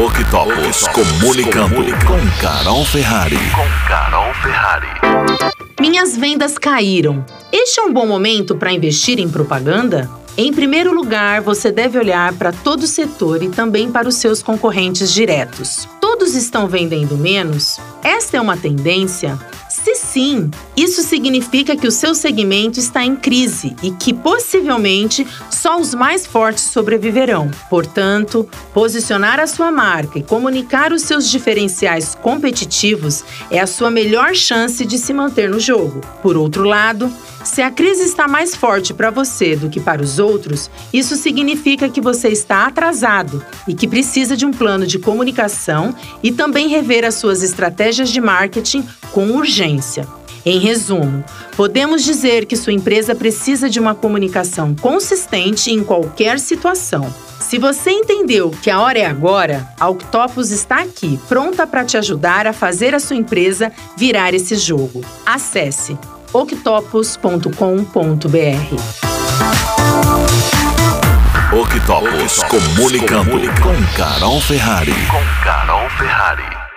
Octopus comunicando com Carol Ferrari. Com Carol Ferrari. Minhas vendas caíram. Este é um bom momento para investir em propaganda? Em primeiro lugar, você deve olhar para todo o setor e também para os seus concorrentes diretos. Todos estão vendendo menos? Esta é uma tendência? Sim, isso significa que o seu segmento está em crise e que possivelmente só os mais fortes sobreviverão. Portanto, posicionar a sua marca e comunicar os seus diferenciais competitivos é a sua melhor chance de se manter no jogo. Por outro lado, se a crise está mais forte para você do que para os outros, isso significa que você está atrasado e que precisa de um plano de comunicação e também rever as suas estratégias de marketing com urgência. Em resumo, podemos dizer que sua empresa precisa de uma comunicação consistente em qualquer situação. Se você entendeu que a hora é agora, a Octopus está aqui, pronta para te ajudar a fazer a sua empresa virar esse jogo. Acesse octopus.com.br. Octopus comunicando com Carol Ferrari. Com Carol Ferrari.